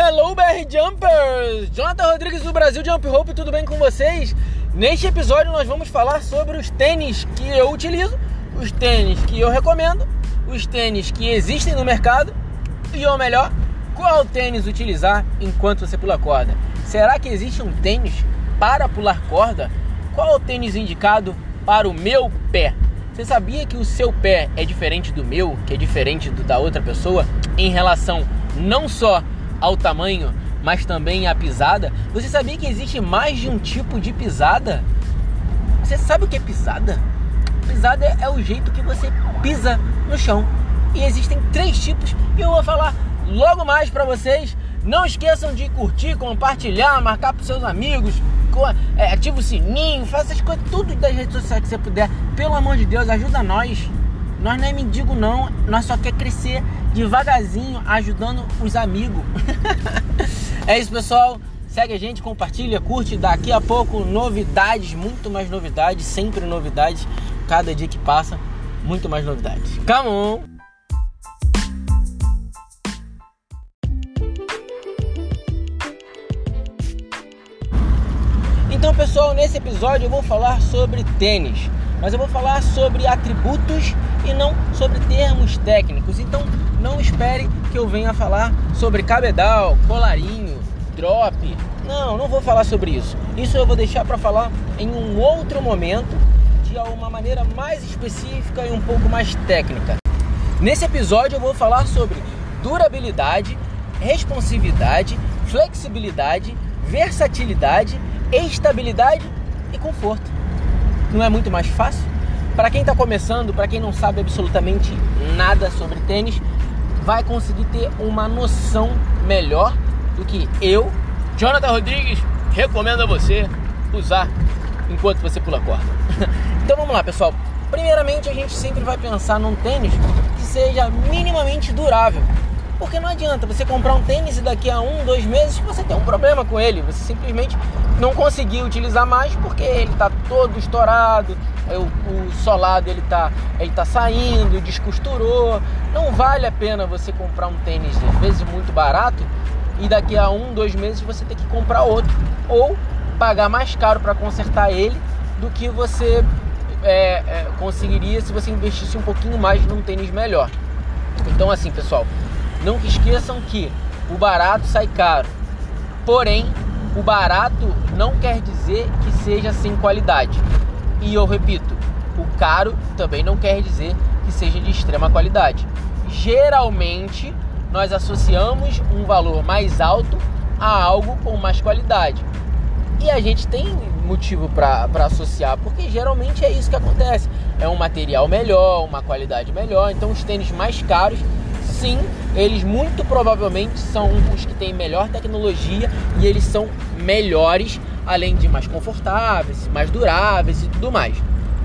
Hello BR Jumpers! Jonathan Rodrigues do Brasil Jump Rope, tudo bem com vocês? Neste episódio nós vamos falar sobre os tênis que eu utilizo, os tênis que eu recomendo, os tênis que existem no mercado e ou melhor, qual tênis utilizar enquanto você pula corda. Será que existe um tênis para pular corda? Qual o tênis indicado para o meu pé? Você sabia que o seu pé é diferente do meu, que é diferente do da outra pessoa em relação não só ao tamanho, mas também à pisada? Você sabia que existe mais de um tipo de pisada? Você sabe o que é pisada? Pisada é o jeito que você pisa no chão. E existem três tipos e eu vou falar logo mais para vocês. Não esqueçam de curtir, compartilhar, marcar para seus amigos, é, ativa o sininho, faça as coisas, tudo das redes sociais que você puder. Pelo amor de Deus, ajuda nós. Nós não é mendigo não, nós só quer crescer devagarzinho, ajudando os amigos. é isso, pessoal. Segue a gente, compartilha, curte. Daqui a pouco novidades, muito mais novidades, sempre novidades. Cada dia que passa, muito mais novidades. Come on! Então, pessoal, nesse episódio eu vou falar sobre tênis, mas eu vou falar sobre atributos e não sobre termos técnicos. Então, não espere que eu venha falar sobre cabedal, colarinho, drop. Não, não vou falar sobre isso. Isso eu vou deixar para falar em um outro momento, de uma maneira mais específica e um pouco mais técnica. Nesse episódio eu vou falar sobre durabilidade, responsividade, flexibilidade, versatilidade estabilidade e conforto. Não é muito mais fácil? Para quem está começando, para quem não sabe absolutamente nada sobre tênis, vai conseguir ter uma noção melhor do que eu, Jonathan Rodrigues, recomendo a você usar enquanto você pula corda. então vamos lá, pessoal. Primeiramente, a gente sempre vai pensar num tênis que seja minimamente durável. Porque não adianta você comprar um tênis e daqui a um, dois meses você tem um problema com ele. Você simplesmente não conseguiu utilizar mais porque ele está todo estourado, o, o solado ele está ele tá saindo, descosturou. Não vale a pena você comprar um tênis, às vezes muito barato, e daqui a um, dois meses você ter que comprar outro. Ou pagar mais caro para consertar ele do que você é, é, conseguiria se você investisse um pouquinho mais num tênis melhor. Então assim, pessoal, não esqueçam que o barato sai caro. Porém, o barato não quer dizer que seja sem qualidade. E eu repito, o caro também não quer dizer que seja de extrema qualidade. Geralmente, nós associamos um valor mais alto a algo com mais qualidade. E a gente tem motivo para associar, porque geralmente é isso que acontece. É um material melhor, uma qualidade melhor. Então, os tênis mais caros sim, eles muito provavelmente são os que têm melhor tecnologia e eles são melhores, além de mais confortáveis, mais duráveis e tudo mais.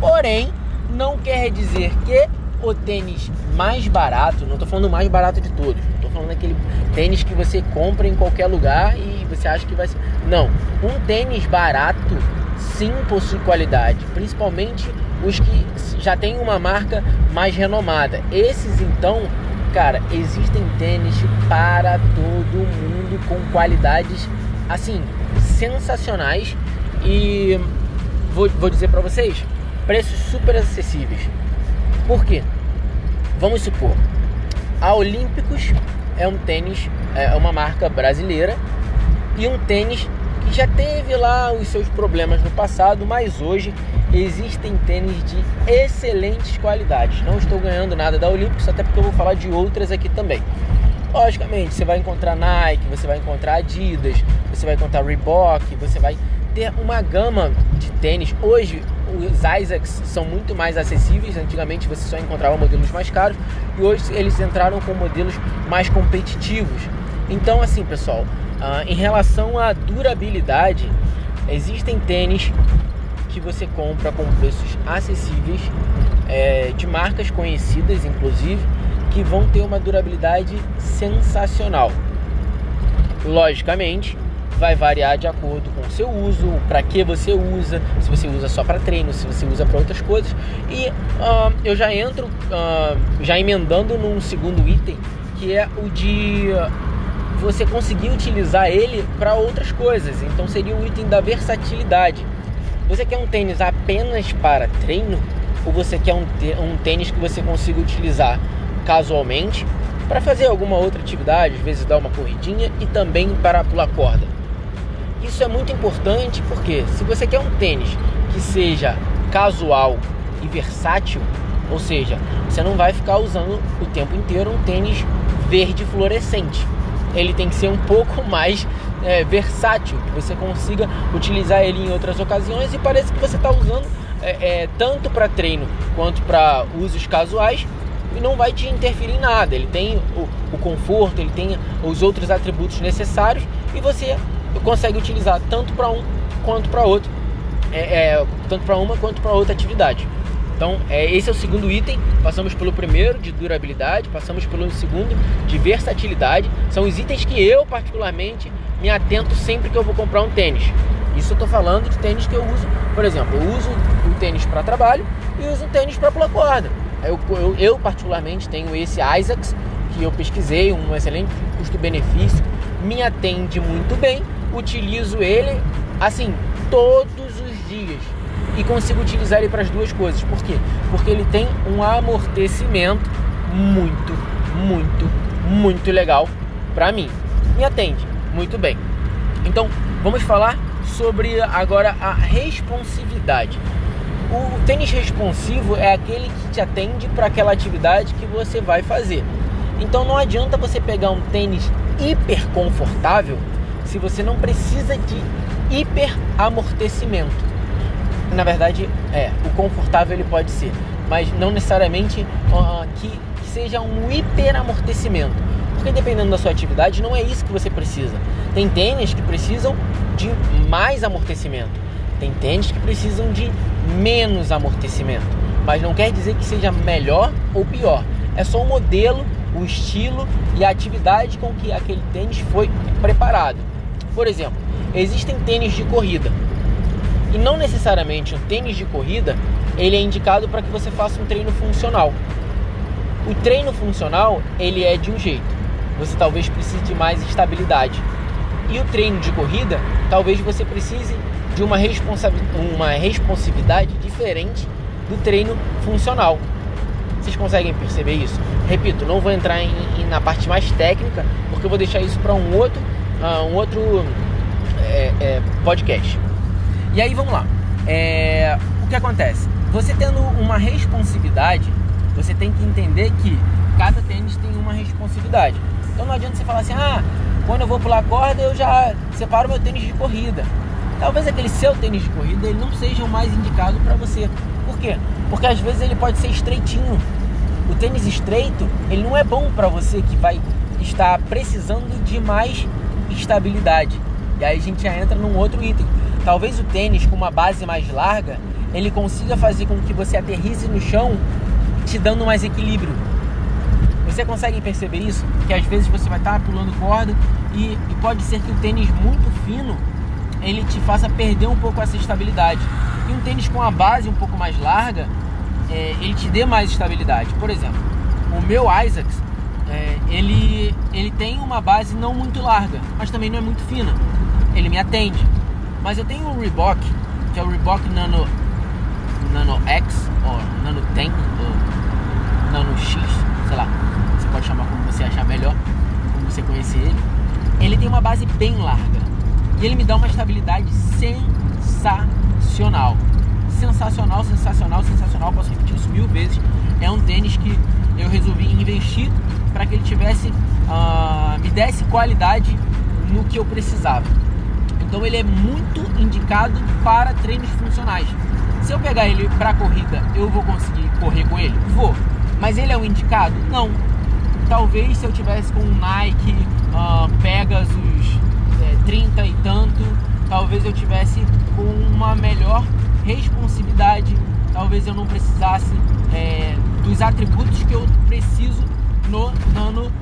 Porém, não quer dizer que o tênis mais barato, não estou falando mais barato de todos, estou falando aquele tênis que você compra em qualquer lugar e você acha que vai ser. Não, um tênis barato sim possui qualidade, principalmente os que já têm uma marca mais renomada. Esses então Cara, existem tênis para todo mundo com qualidades assim sensacionais e vou, vou dizer para vocês preços super acessíveis. Por quê? Vamos supor, a Olímpicos é um tênis, é uma marca brasileira e um tênis que já teve lá os seus problemas no passado, mas hoje existem tênis de excelentes qualidades. Não estou ganhando nada da Olímpicos, até porque eu vou falar de outras aqui também. Logicamente, você vai encontrar Nike, você vai encontrar Adidas, você vai encontrar Reebok, você vai ter uma gama de tênis. Hoje, os Isaacs são muito mais acessíveis. Antigamente, você só encontrava modelos mais caros e hoje eles entraram com modelos mais competitivos. Então, assim, pessoal, uh, em relação à durabilidade, existem tênis que você compra com preços acessíveis, é, de marcas conhecidas, inclusive, que vão ter uma durabilidade sensacional. Logicamente, vai variar de acordo com o seu uso, para que você usa, se você usa só para treino, se você usa para outras coisas. E uh, eu já entro uh, já emendando num segundo item, que é o de você conseguir utilizar ele para outras coisas. Então seria o item da versatilidade. Você quer um tênis apenas para treino ou você quer um, um tênis que você consiga utilizar casualmente para fazer alguma outra atividade, às vezes dar uma corridinha e também para pular corda? Isso é muito importante porque se você quer um tênis que seja casual e versátil, ou seja, você não vai ficar usando o tempo inteiro um tênis verde fluorescente. Ele tem que ser um pouco mais é, versátil, que você consiga utilizar ele em outras ocasiões e parece que você está usando é, é, tanto para treino quanto para usos casuais e não vai te interferir em nada. Ele tem o, o conforto, ele tem os outros atributos necessários e você consegue utilizar tanto para um quanto para outro, é, é, tanto para uma quanto para outra atividade. Então, é, esse é o segundo item. Passamos pelo primeiro de durabilidade, passamos pelo segundo de versatilidade. São os itens que eu, particularmente, me atento sempre que eu vou comprar um tênis. Isso eu estou falando de tênis que eu uso, por exemplo, eu uso o tênis para trabalho e uso o tênis para pular corda. Eu, eu, eu, particularmente, tenho esse Isaacs, que eu pesquisei, um excelente custo-benefício, me atende muito bem, utilizo ele, assim, todos os dias e consigo utilizar ele para as duas coisas. Por quê? Porque ele tem um amortecimento muito, muito, muito legal para mim. Me atende muito bem. Então, vamos falar sobre agora a responsividade. O tênis responsivo é aquele que te atende para aquela atividade que você vai fazer. Então não adianta você pegar um tênis hiper confortável se você não precisa de hiper amortecimento na verdade, é, o confortável ele pode ser, mas não necessariamente uh, que, que seja um hiperamortecimento. Porque dependendo da sua atividade, não é isso que você precisa. Tem tênis que precisam de mais amortecimento. Tem tênis que precisam de menos amortecimento. Mas não quer dizer que seja melhor ou pior. É só o modelo, o estilo e a atividade com que aquele tênis foi preparado. Por exemplo, existem tênis de corrida e não necessariamente um tênis de corrida, ele é indicado para que você faça um treino funcional. O treino funcional, ele é de um jeito. Você talvez precise de mais estabilidade. E o treino de corrida, talvez você precise de uma, responsa uma responsividade diferente do treino funcional. Vocês conseguem perceber isso? Repito, não vou entrar em, em, na parte mais técnica, porque eu vou deixar isso para um outro, uh, um outro é, é, podcast. E aí vamos lá. É, o que acontece? Você tendo uma responsividade, você tem que entender que cada tênis tem uma responsividade. Então não adianta você falar assim, ah, quando eu vou pular corda eu já separo meu tênis de corrida. Talvez aquele seu tênis de corrida ele não seja o mais indicado para você. Por quê? Porque às vezes ele pode ser estreitinho. O tênis estreito, ele não é bom para você que vai estar precisando de mais estabilidade. E aí a gente já entra num outro item. Talvez o tênis com uma base mais larga, ele consiga fazer com que você aterrize no chão, te dando mais equilíbrio. Você consegue perceber isso? Que às vezes você vai estar pulando corda e, e pode ser que o tênis muito fino ele te faça perder um pouco essa estabilidade. E um tênis com a base um pouco mais larga, é, ele te dê mais estabilidade. Por exemplo, o meu Isaacs, é, ele, ele tem uma base não muito larga, mas também não é muito fina. Ele me atende. Mas eu tenho um Reebok, que é o Reebok Nano, Nano X, ou Nano 10, ou Nano X, sei lá. Você pode chamar como você achar melhor, como você conhecer ele. Ele tem uma base bem larga. E ele me dá uma estabilidade sensacional. Sensacional, sensacional, sensacional. Posso repetir isso mil vezes. É um tênis que eu resolvi investir para que ele tivesse, uh, me desse qualidade no que eu precisava. Então ele é muito indicado para treinos funcionais. Se eu pegar ele para corrida, eu vou conseguir correr com ele? Vou. Mas ele é um indicado? Não. Talvez se eu tivesse com um Nike uh, Pegasus é, 30 e tanto, talvez eu tivesse com uma melhor responsividade, talvez eu não precisasse é, dos atributos que eu preciso no Nano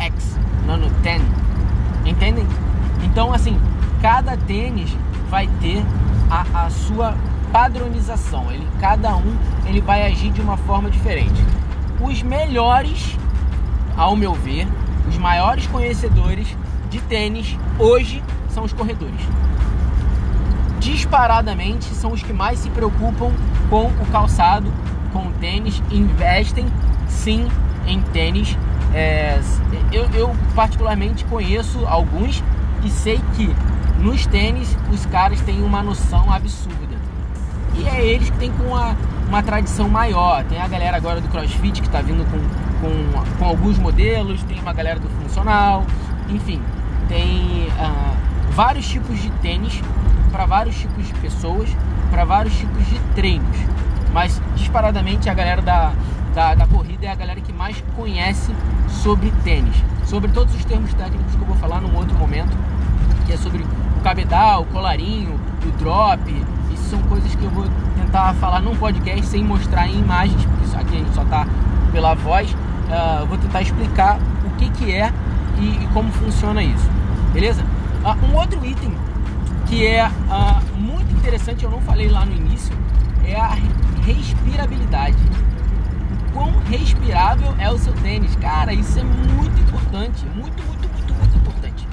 X, Nano 10. Entendem? Então, assim, cada tênis vai ter a, a sua padronização. Ele, cada um ele vai agir de uma forma diferente. Os melhores, ao meu ver, os maiores conhecedores de tênis hoje são os corredores. Disparadamente são os que mais se preocupam com o calçado, com o tênis, investem sim em tênis. É, eu, eu particularmente conheço alguns e sei que nos tênis os caras têm uma noção absurda. E é eles que têm com uma, uma tradição maior. Tem a galera agora do CrossFit que está vindo com, com, com, alguns modelos, tem uma galera do funcional, enfim, tem uh, vários tipos de tênis para vários tipos de pessoas, para vários tipos de treinos. Mas disparadamente a galera da, da, da, corrida é a galera que mais conhece sobre tênis, sobre todos os termos técnicos que eu vou falar num outro momento, que é sobre o cabedal, o colarinho, o drop. Isso são coisas que eu vou tentar falar num podcast sem mostrar em imagens, porque isso aqui a gente só tá pela voz. Uh, vou tentar explicar o que, que é e, e como funciona isso, beleza? Uh, um outro item que é uh, muito interessante, eu não falei lá no início, é a respirabilidade. Quão respirável é o seu tênis, cara, isso é muito importante, muito, muito, muito, muito importante.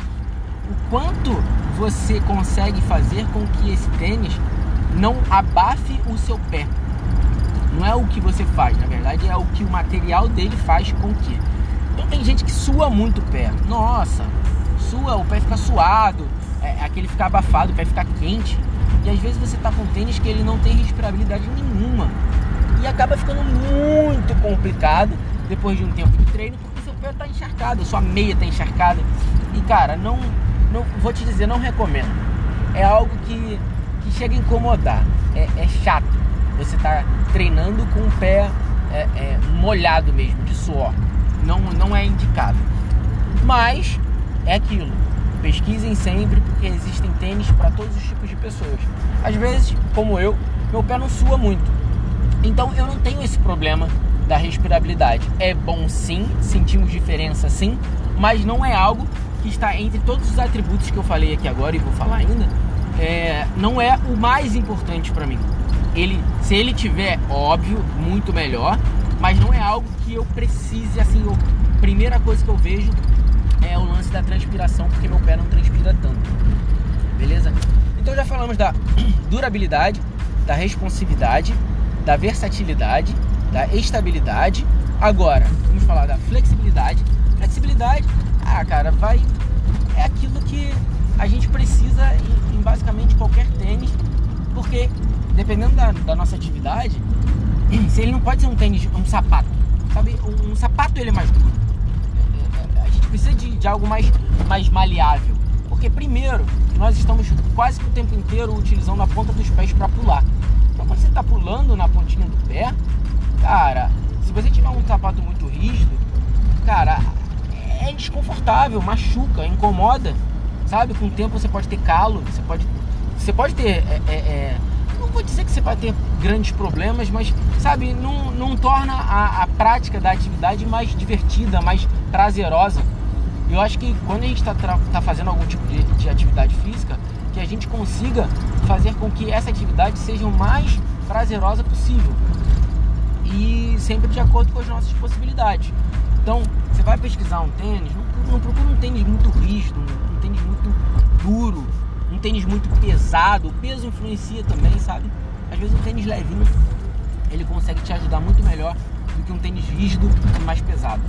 O quanto você consegue fazer com que esse tênis não abafe o seu pé. Não é o que você faz, na verdade é o que o material dele faz com que. Então tem gente que sua muito o pé. Nossa, sua, o pé fica suado, é, aquele ficar abafado, o pé fica quente. E às vezes você tá com tênis que ele não tem respirabilidade nenhuma. E acaba ficando muito complicado depois de um tempo de treino, porque seu pé tá encharcado, sua meia tá encharcada. E cara, não, não vou te dizer, não recomendo. É algo que, que chega a incomodar. É, é chato. Você tá treinando com o pé é, é, molhado mesmo, de suor. Não, não é indicado. Mas é aquilo Pesquisem sempre porque existem tênis para todos os tipos de pessoas. Às vezes, como eu, meu pé não sua muito. Então eu não tenho esse problema da respirabilidade. É bom sim, sentimos diferença sim, mas não é algo que está entre todos os atributos que eu falei aqui agora e vou falar ainda. É, não é o mais importante para mim. Ele, se ele tiver, óbvio, muito melhor, mas não é algo que eu precise assim. Eu, primeira coisa que eu vejo é o lance da transpiração, porque meu pé não transpira tanto. Beleza? Então já falamos da durabilidade, da responsividade, da versatilidade, da estabilidade. Agora, vamos falar da flexibilidade. Flexibilidade, ah, cara, vai é aquilo que a gente precisa em, em basicamente qualquer tênis, porque dependendo da, da, nossa atividade, se ele não pode ser um tênis, um sapato, sabe? Um, um sapato ele é mais duro precisa de, de algo mais, mais maleável. Porque, primeiro, nós estamos quase que o tempo inteiro utilizando a ponta dos pés para pular. Quando você está pulando na pontinha do pé, cara, se você tiver um sapato muito rígido, cara, é desconfortável, machuca, incomoda, sabe? Com o tempo você pode ter calo, você pode, você pode ter é, é, é não vou dizer que você vai ter grandes problemas, mas, sabe, não, não torna a, a prática da atividade mais divertida, mais prazerosa. Eu acho que quando a gente está tá fazendo algum tipo de, de atividade física, que a gente consiga fazer com que essa atividade seja o mais prazerosa possível e sempre de acordo com as nossas possibilidades. Então, você vai pesquisar um tênis, não, não procura um tênis muito rígido, um tênis muito duro, um tênis muito pesado. O peso influencia também, sabe? Às vezes um tênis levinho ele consegue te ajudar muito melhor do que um tênis rígido e mais pesado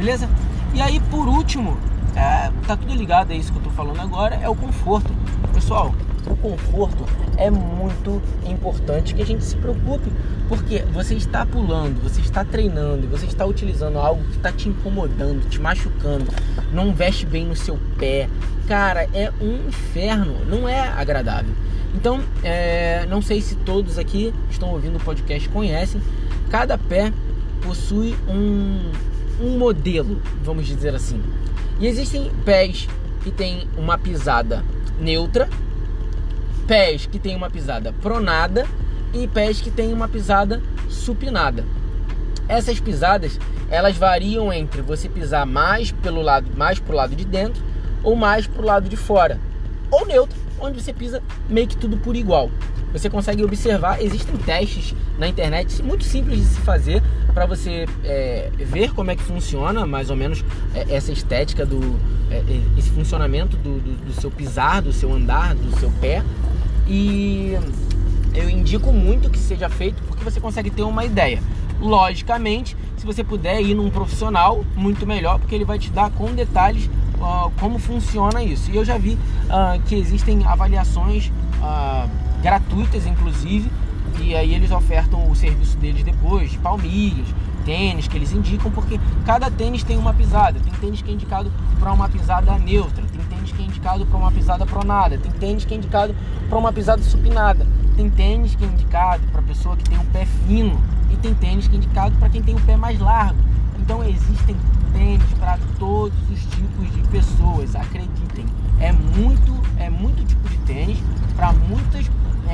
beleza? E aí, por último, é, tá tudo ligado a isso que eu tô falando agora, é o conforto. Pessoal, o conforto é muito importante que a gente se preocupe, porque você está pulando, você está treinando, você está utilizando algo que está te incomodando, te machucando, não veste bem no seu pé. Cara, é um inferno, não é agradável. Então, é, não sei se todos aqui estão ouvindo o podcast conhecem, cada pé possui um, um modelo, vamos dizer assim. E existem pés que têm uma pisada neutra, pés que têm uma pisada pronada e pés que têm uma pisada supinada. Essas pisadas, elas variam entre você pisar mais pelo lado, mais pro lado de dentro ou mais pro lado de fora, ou neutro, onde você pisa meio que tudo por igual. você consegue observar, existem testes na internet muito simples de se fazer para você é, ver como é que funciona mais ou menos é, essa estética do é, é, esse funcionamento do, do, do seu pisar, do seu andar, do seu pé e eu indico muito que seja feito porque você consegue ter uma ideia. Logicamente, se você puder ir num profissional, muito melhor, porque ele vai te dar com detalhes uh, como funciona isso. E eu já vi uh, que existem avaliações uh, gratuitas, inclusive, e aí eles ofertam o serviço deles depois, de palmilhas, tênis que eles indicam, porque cada tênis tem uma pisada. Tem tênis que é indicado para uma pisada neutra, tem tênis que é indicado para uma pisada pronada, tem tênis que é indicado para uma pisada supinada, tem tênis que é indicado para pessoa que tem um pé fino e tem tênis que é indicado para quem tem o pé mais largo. Então existem tênis para todos os tipos de pessoas, acreditem. É muito, é muito tipo de tênis para muitas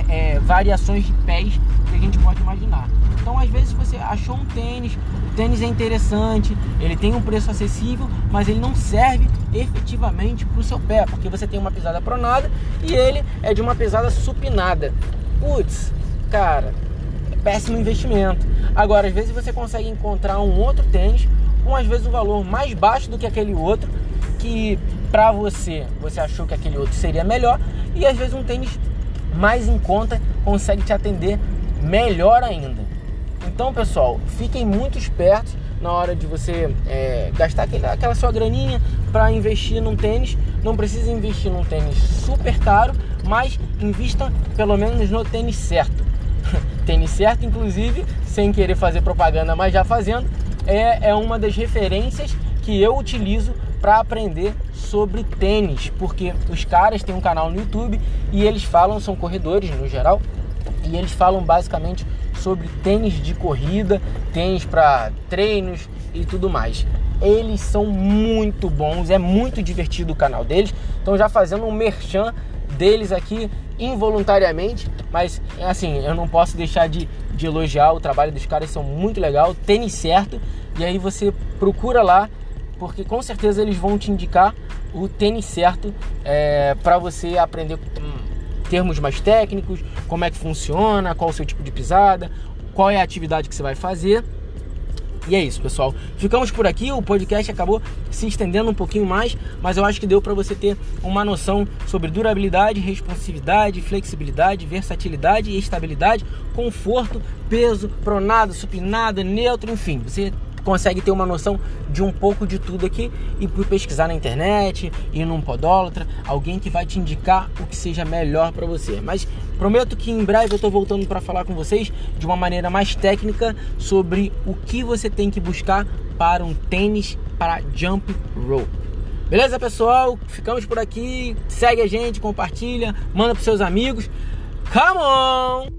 é, é, variações de pés que a gente pode imaginar. Então, às vezes, você achou um tênis, o tênis é interessante, ele tem um preço acessível, mas ele não serve efetivamente para o seu pé, porque você tem uma pisada pronada e ele é de uma pesada supinada. Putz, cara, péssimo investimento. Agora, às vezes você consegue encontrar um outro tênis às vezes um valor mais baixo do que aquele outro, que para você você achou que aquele outro seria melhor, e às vezes um tênis mais em conta consegue te atender melhor ainda. Então, pessoal, fiquem muito espertos na hora de você é, gastar aquele, aquela sua graninha para investir num tênis. Não precisa investir num tênis super caro, mas invista pelo menos no tênis certo tênis certo, inclusive, sem querer fazer propaganda, mas já fazendo, é, é uma das referências que eu utilizo para aprender sobre tênis, porque os caras têm um canal no YouTube e eles falam, são corredores no geral, e eles falam basicamente sobre tênis de corrida, tênis para treinos e tudo mais. Eles são muito bons, é muito divertido o canal deles. Então já fazendo um merchan deles aqui involuntariamente, mas assim, eu não posso deixar de, de elogiar o trabalho dos caras, são muito legal, tênis certo, e aí você procura lá, porque com certeza eles vão te indicar o tênis certo é, para você aprender hum, termos mais técnicos, como é que funciona, qual o seu tipo de pisada, qual é a atividade que você vai fazer e é isso, pessoal. Ficamos por aqui. O podcast acabou se estendendo um pouquinho mais, mas eu acho que deu para você ter uma noção sobre durabilidade, responsividade, flexibilidade, versatilidade e estabilidade, conforto, peso, pronado, supinado, neutro, enfim. Você consegue ter uma noção de um pouco de tudo aqui e pesquisar na internet, ir num podólatra, alguém que vai te indicar o que seja melhor para você. Mas prometo que em breve eu estou voltando para falar com vocês de uma maneira mais técnica sobre o que você tem que buscar para um tênis para jump rope. Beleza, pessoal? Ficamos por aqui. Segue a gente, compartilha, manda para seus amigos. Come on!